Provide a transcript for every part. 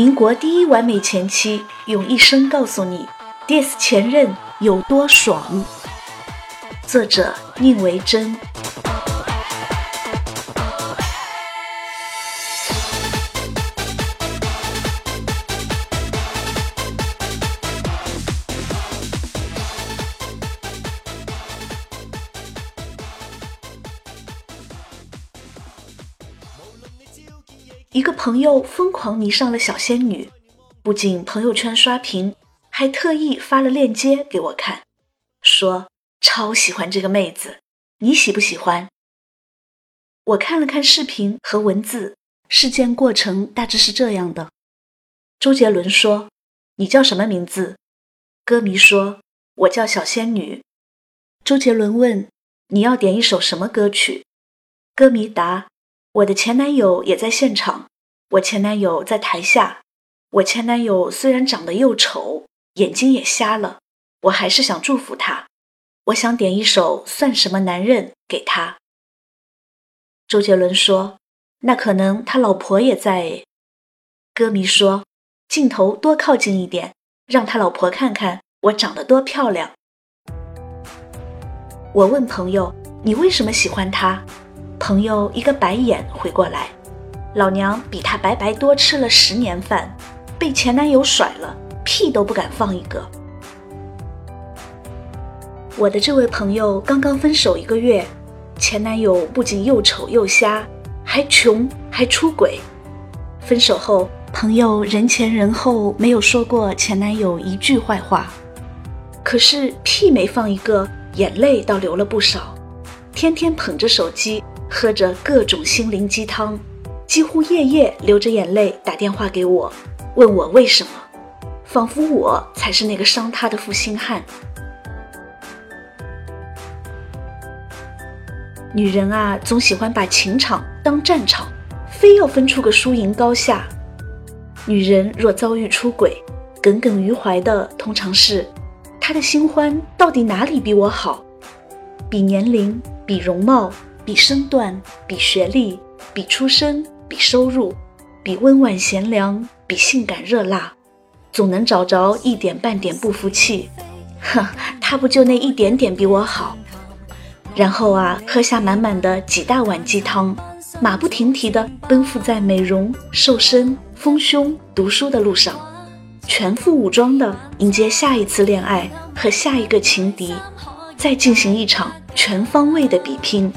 民国第一完美前妻用一生告诉你，diss 前任有多爽。作者：宁为真。朋友疯狂迷上了小仙女，不仅朋友圈刷屏，还特意发了链接给我看，说超喜欢这个妹子，你喜不喜欢？我看了看视频和文字，事件过程大致是这样的：周杰伦说：“你叫什么名字？”歌迷说：“我叫小仙女。”周杰伦问：“你要点一首什么歌曲？”歌迷答。我的前男友也在现场，我前男友在台下。我前男友虽然长得又丑，眼睛也瞎了，我还是想祝福他。我想点一首《算什么男人》给他。周杰伦说：“那可能他老婆也在。”歌迷说：“镜头多靠近一点，让他老婆看看我长得多漂亮。”我问朋友：“你为什么喜欢他？”朋友一个白眼回过来，老娘比他白白多吃了十年饭，被前男友甩了，屁都不敢放一个。我的这位朋友刚刚分手一个月，前男友不仅又丑又瞎，还穷还出轨。分手后，朋友人前人后没有说过前男友一句坏话，可是屁没放一个，眼泪倒流了不少，天天捧着手机。喝着各种心灵鸡汤，几乎夜夜流着眼泪打电话给我，问我为什么，仿佛我才是那个伤他的负心汉。女人啊，总喜欢把情场当战场，非要分出个输赢高下。女人若遭遇出轨，耿耿于怀的通常是，她的新欢到底哪里比我好？比年龄，比容貌。比身段，比学历，比出身，比收入，比温婉贤良，比性感热辣，总能找着一点半点不服气。哼，他不就那一点点比我好？然后啊，喝下满满的几大碗鸡汤，马不停蹄地奔赴在美容、瘦身、丰胸、读书的路上，全副武装地迎接下一次恋爱和下一个情敌，再进行一场全方位的比拼。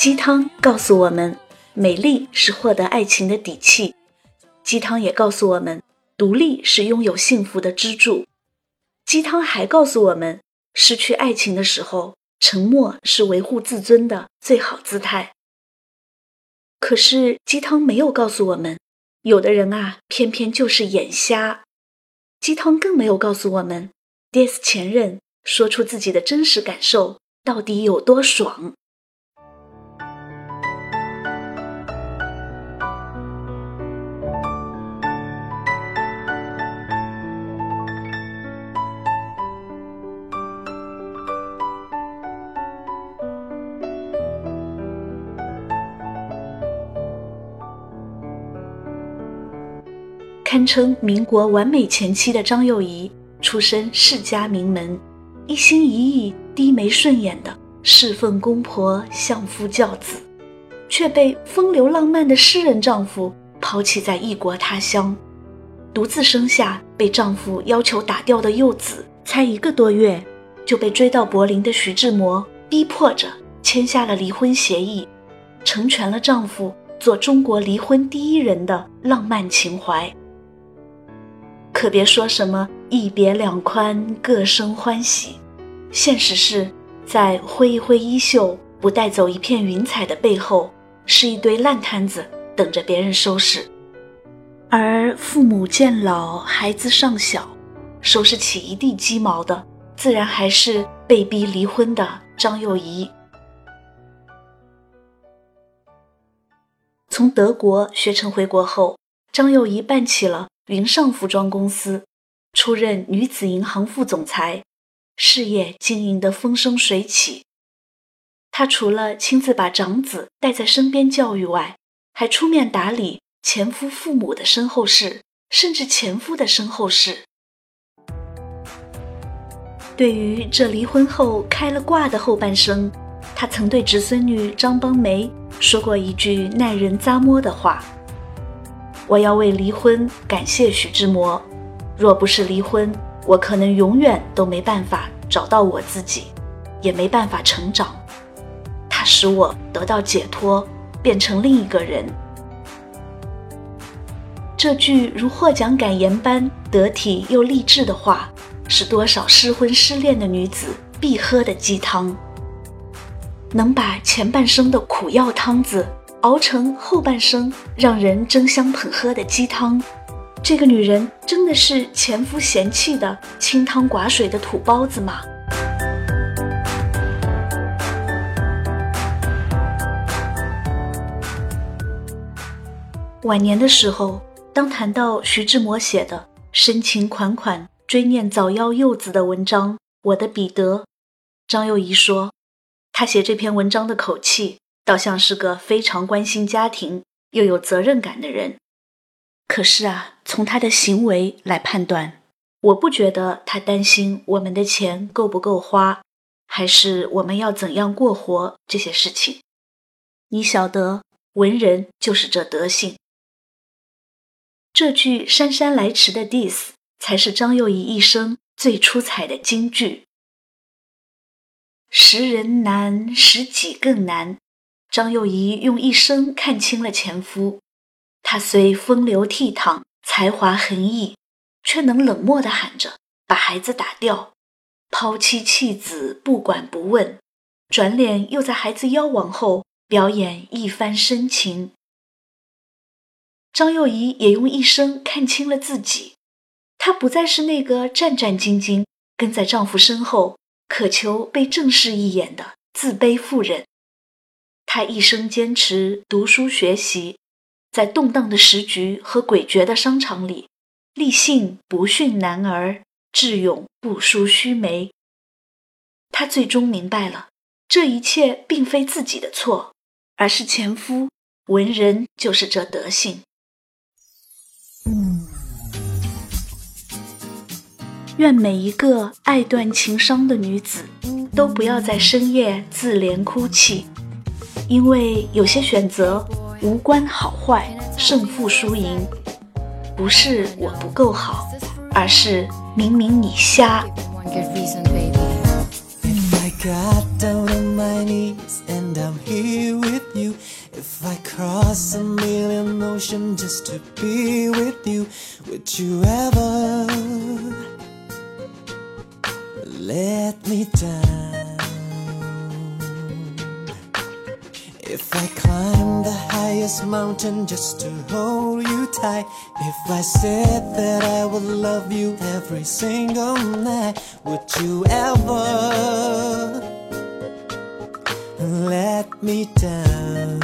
鸡汤告诉我们，美丽是获得爱情的底气。鸡汤也告诉我们，独立是拥有幸福的支柱。鸡汤还告诉我们，失去爱情的时候，沉默是维护自尊的最好姿态。可是鸡汤没有告诉我们，有的人啊，偏偏就是眼瞎。鸡汤更没有告诉我们，diss 前任，说出自己的真实感受，到底有多爽。堪称民国完美前妻的张幼仪，出身世家名门，一心一意、低眉顺眼的侍奉公婆、相夫教子，却被风流浪漫的诗人丈夫抛弃在异国他乡，独自生下被丈夫要求打掉的幼子，才一个多月就被追到柏林的徐志摩逼迫着签下了离婚协议，成全了丈夫做中国离婚第一人的浪漫情怀。可别说什么一别两宽，各生欢喜。现实是，在挥一挥衣袖，不带走一片云彩的背后，是一堆烂摊子，等着别人收拾。而父母渐老，孩子尚小，收拾起一地鸡毛的，自然还是被逼离婚的张幼仪。从德国学成回国后，张幼仪办起了云上服装公司，出任女子银行副总裁，事业经营得风生水起。她除了亲自把长子带在身边教育外，还出面打理前夫父母的身后事，甚至前夫的身后事。对于这离婚后开了挂的后半生，她曾对侄孙女张邦梅。说过一句耐人咂摸的话：“我要为离婚感谢徐志摩，若不是离婚，我可能永远都没办法找到我自己，也没办法成长。它使我得到解脱，变成另一个人。”这句如获奖感言般得体又励志的话，是多少失婚失恋的女子必喝的鸡汤。能把前半生的苦药汤子熬成后半生让人争相捧喝的鸡汤，这个女人真的是前夫嫌弃的清汤寡水的土包子吗？晚年的时候，当谈到徐志摩写的深情款款追念早夭幼子的文章《我的彼得》，张幼仪说。他写这篇文章的口气，倒像是个非常关心家庭又有责任感的人。可是啊，从他的行为来判断，我不觉得他担心我们的钱够不够花，还是我们要怎样过活这些事情。你晓得，文人就是这德性。这句姗姗来迟的 diss，才是张幼仪一生最出彩的金句。识人难，识己更难。张幼仪用一生看清了前夫，他虽风流倜傥、才华横溢，却能冷漠地喊着把孩子打掉，抛妻弃子，不管不问，转脸又在孩子夭亡后表演一番深情。张幼仪也用一生看清了自己，她不再是那个战战兢兢跟在丈夫身后。渴求被正视一眼的自卑妇人，她一生坚持读书学习，在动荡的时局和诡谲的商场里，立信不逊男儿，智勇不输须眉。她最终明白了，这一切并非自己的错，而是前夫文人就是这德性。愿每一个爱断情伤的女子，都不要在深夜自怜哭泣，因为有些选择无关好坏、胜负输赢，不是我不够好，而是明明你瞎。let me down. If I climb the highest mountain just to hold you tight, if I said that I would love you every single night, would you ever let me down?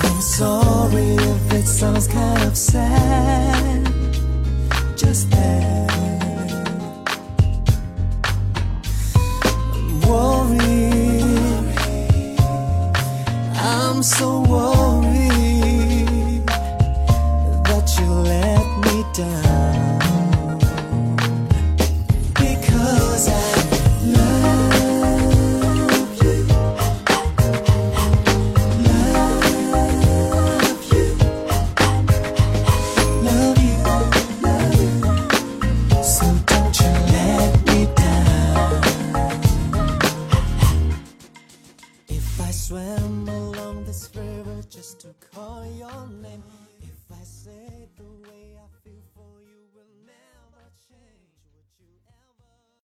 I'm sorry if it sounds kind of sad just there. So worried